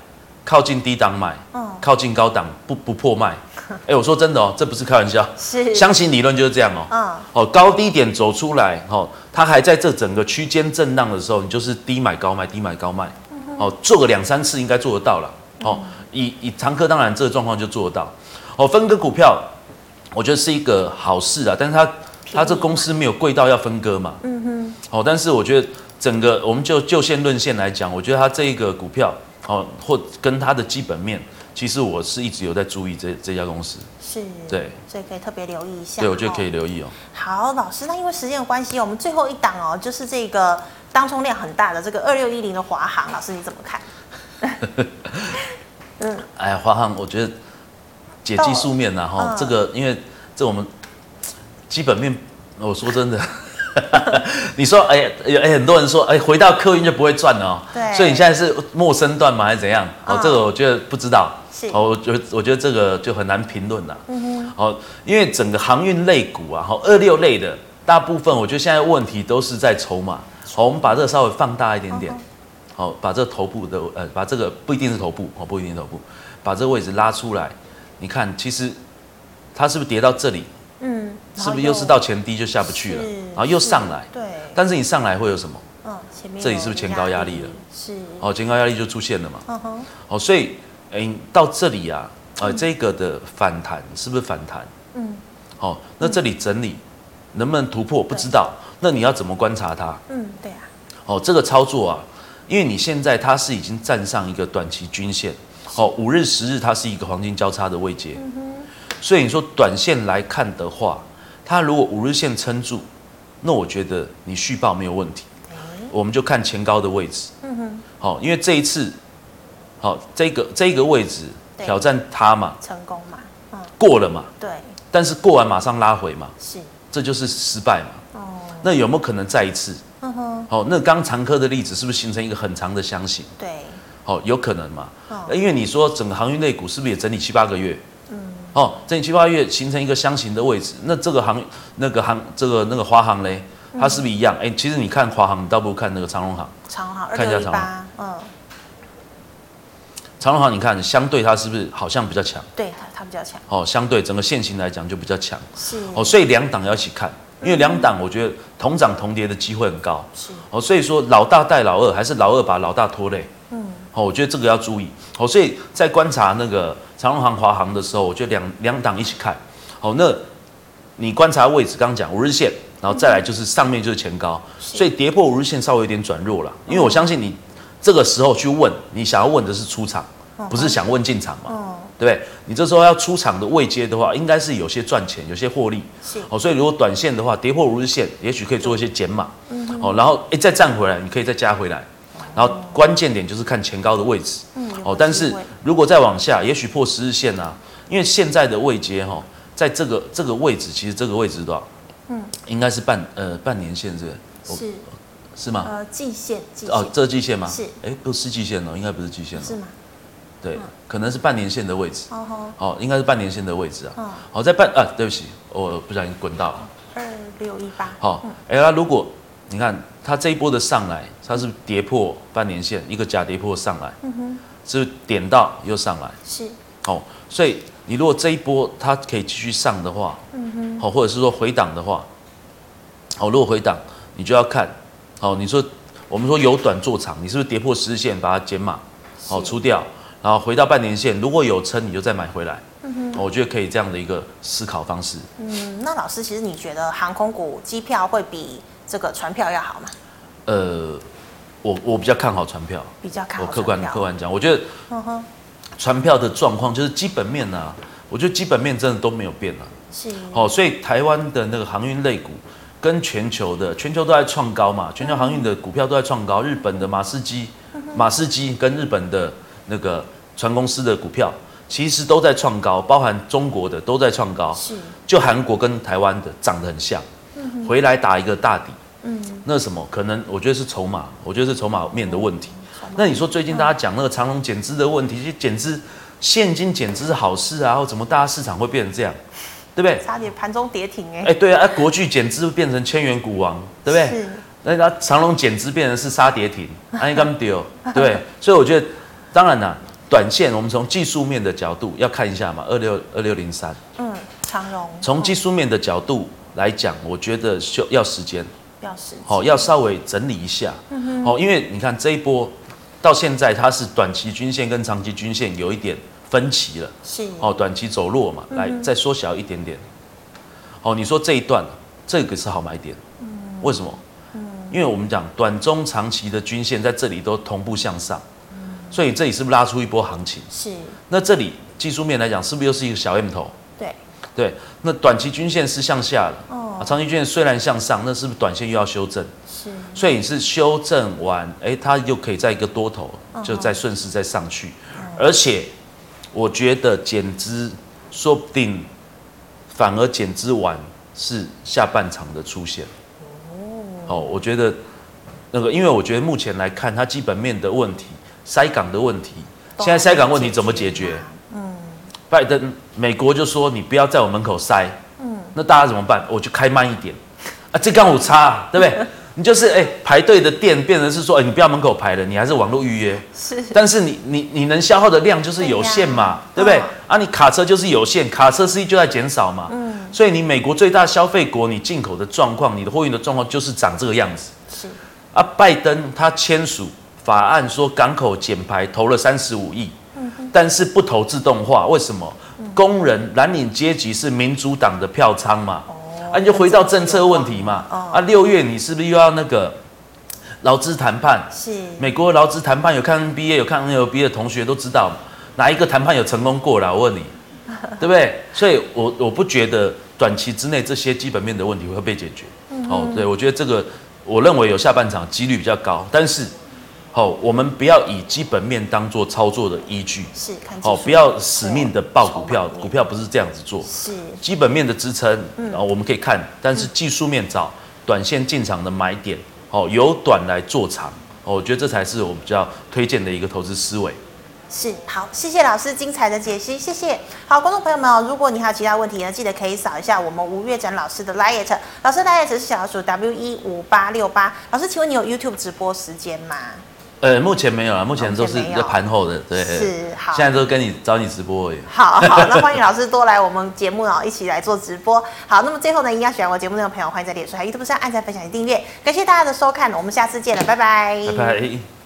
靠近低档买，靠近高档不不破卖。哎，我说真的哦，这不是开玩笑，是箱型理论就是这样哦，哦，高低点走出来，哦，它还在这整个区间震荡的时候，你就是低买高卖，低买高卖，哦，做个两三次应该做得到了，哦。以以常客当然这个状况就做得到，哦，分割股票，我觉得是一个好事啊，但是它它这公司没有贵到要分割嘛，嗯哼，哦，但是我觉得整个我们就就线论线来讲，我觉得它这一个股票，哦，或跟它的基本面，其实我是一直有在注意这这家公司，是，对，所以可以特别留意一下，对，我觉得可以留意哦。好，老师，那因为时间的关系，我们最后一档哦，就是这个当冲量很大的这个二六一零的华航，老师你怎么看？嗯，哎呀，华航，我觉得解技术面呐，哈，这个因为这我们基本面，我说真的，你说，哎，哎，很多人说，哎，回到客运就不会赚了哦，对，所以你现在是陌生段吗，还是怎样？哦，这个我觉得不知道，是，哦，我觉得我觉得这个就很难评论了，嗯哼，哦，因为整个航运类股啊，哈，二六类的大部分，我觉得现在问题都是在筹码，好，我们把这个稍微放大一点点。好，把这个头部的呃，把这个不一定是头部哦，不一定是头部，把这个位置拉出来，你看，其实它是不是跌到这里？嗯，是不是又是到前低就下不去了？然后又上来，对。但是你上来会有什么？嗯，前面这里是不是前高压力了？是。哦，前高压力就出现了嘛。嗯哼。哦，所以哎，到这里啊，呃，这个的反弹是不是反弹？嗯。好，那这里整理能不能突破？不知道。那你要怎么观察它？嗯，对啊。哦，这个操作啊。因为你现在它是已经站上一个短期均线，哦，五日、十日它是一个黄金交叉的位阶，所以你说短线来看的话，它如果五日线撑住，那我觉得你续报没有问题，我们就看前高的位置，好，因为这一次，好，这个这个位置挑战它嘛，成功嘛，过了嘛，对，但是过完马上拉回嘛，是，这就是失败嘛，哦，那有没有可能再一次？嗯哼，好，那刚常科的例子是不是形成一个很长的箱型？对，好，有可能嘛？哦，因为你说整个航运类股是不是也整理七八个月？嗯，哦，整理七八个月形成一个箱型的位置，那这个航那个航这个那个华航嘞，它是不是一样？哎，其实你看华航，你倒不如看那个长荣航。长荣航，看一下长荣，嗯，长荣航，你看相对它是不是好像比较强？对，它它比较强。哦，相对整个线型来讲就比较强。是。哦，所以两档要一起看。因为两档，我觉得同涨同跌的机会很高，是哦，所以说老大带老二，还是老二把老大拖累，嗯，好，我觉得这个要注意，好，所以在观察那个长荣航、华航的时候，我觉得两两档一起看，好，那你观察位置，刚刚讲五日线，然后再来就是上面就是前高，所以跌破五日线稍微有点转弱了，因为我相信你这个时候去问，你想要问的是出场，不是想问进场嘛。对不对？你这时候要出场的位阶的话，应该是有些赚钱，有些获利。是哦，所以如果短线的话，跌破五日线，也许可以做一些减码。嗯。哦，然后哎，再站回来，你可以再加回来。然后关键点就是看前高的位置。嗯。哦，但是如果再往下，也许破十日线啊，因为现在的位阶哈，在这个这个位置，其实这个位置是多少？嗯。应该是半呃半年线是不是？是。是吗？呃，季线季。哦，这季线吗？是。哎，不是季线哦，应该不是季线。是吗？对，可能是半年线的位置。哦哦，应该是半年线的位置啊。好，在半啊，对不起，我不小心滚到了。二六一八。好，哎，那如果你看它这一波的上来，它是跌破半年线，一个假跌破上来，嗯哼，是点到又上来。是。哦，所以你如果这一波它可以继续上的话，嗯哼，好，或者是说回档的话，好，如果回档，你就要看，好，你说我们说由短做长，你是不是跌破十日线把它减码，好，出掉。然后回到半年线，如果有撑，你就再买回来。嗯哼，我觉得可以这样的一个思考方式。嗯，那老师，其实你觉得航空股机票会比这个船票要好吗？呃，我我比较看好船票。比较看好。我客观客观讲，我觉得，嗯哼，船票的状况就是基本面啊，我觉得基本面真的都没有变了。是。好，所以台湾的那个航运类股跟全球的全球都在创高嘛，全球航运的股票都在创高。日本的马士基，马士基跟日本的。那个船公司的股票其实都在创高，包含中国的都在创高，是就韩国跟台湾的长得很像，回来打一个大底，嗯，那什么可能我觉得是筹码，我觉得是筹码面的问题。嗯、那你说最近大家讲那个长隆减资的问题，其实减资现金减资是好事啊，或怎么大家市场会变成这样，对不对？差点盘中跌停哎、欸。哎、欸，对啊，国巨减资变成千元股王，对不对？是。那那长荣减资变成是杀跌停，那你干丢？对，所以我觉得，当然啦，短线我们从技术面的角度要看一下嘛，二六二六零三。嗯，长隆。从技术面的角度来讲，我觉得需要时间。要时间。好，要稍微整理一下。嗯哼。好，因为你看这一波。到现在它是短期均线跟长期均线有一点分歧了，是哦，短期走弱嘛，来再缩小一点点。哦，你说这一段这个是好买点，嗯，为什么？嗯，因为我们讲短中长期的均线在这里都同步向上，嗯，所以这里是不是拉出一波行情？是。那这里技术面来讲，是不是又是一个小 M 头？对。对，那短期均线是向下的，哦，长期均线虽然向上，那是不是短线又要修正？是，所以你是修正完，哎，它又可以在一个多头，就再顺势再上去，而且我觉得减资说不定反而减资完是下半场的出现。哦，我觉得那个，因为我觉得目前来看，它基本面的问题，塞港的问题，现在塞港问题怎么解决？嗯，拜登美国就说你不要在我门口塞，嗯，那大家怎么办？我就开慢一点啊，这刚好差，对不对？你就是哎、欸，排队的店变成是说，哎、欸，你不要门口排了，你还是网络预约。是。但是你你你能消耗的量就是有限嘛，对，不对？啊，你卡车就是有限，卡车司机就在减少嘛。嗯。所以你美国最大消费国，你进口的状况，你的货运的状况就是长这个样子。是。啊，拜登他签署法案说港口减排投了三十五亿，嗯，但是不投自动化，为什么？嗯、工人蓝领阶级是民主党的票仓嘛。啊，你就回到政策问题嘛。啊，六月你是不是又要那个劳资谈判？是。美国劳资谈判有看 NBA 有看 NBA 的同学都知道，哪一个谈判有成功过了？我问你，对不对？所以我我不觉得短期之内这些基本面的问题会被解决。哦，对，我觉得这个我认为有下半场几率比较高，但是。好，我们不要以基本面当做操作的依据，是看好，不要死命的报股票，股票不是这样子做，是基本面的支撑，然后我们可以看，但是技术面找短线进场的买点，哦，由短来做长，我觉得这才是我们比较推荐的一个投资思维。是好，谢谢老师精彩的解析，谢谢。好，观众朋友们哦，如果你还有其他问题呢，记得可以扫一下我们吴月展老师的 liet，老师 liet 是小老鼠 W 一五八六八。老师，请问你有 YouTube 直播时间吗？呃，目前没有了，目前都是在盘后的，对，是好，现在都跟你找你直播而已。好好，那 欢迎老师多来我们节目哦，一起来做直播。好，那么最后呢，一样喜欢我节目内容的朋友，欢迎在脸书还有 YouTube 上按赞、分享、订阅。感谢大家的收看，我们下次见了，拜拜。拜拜。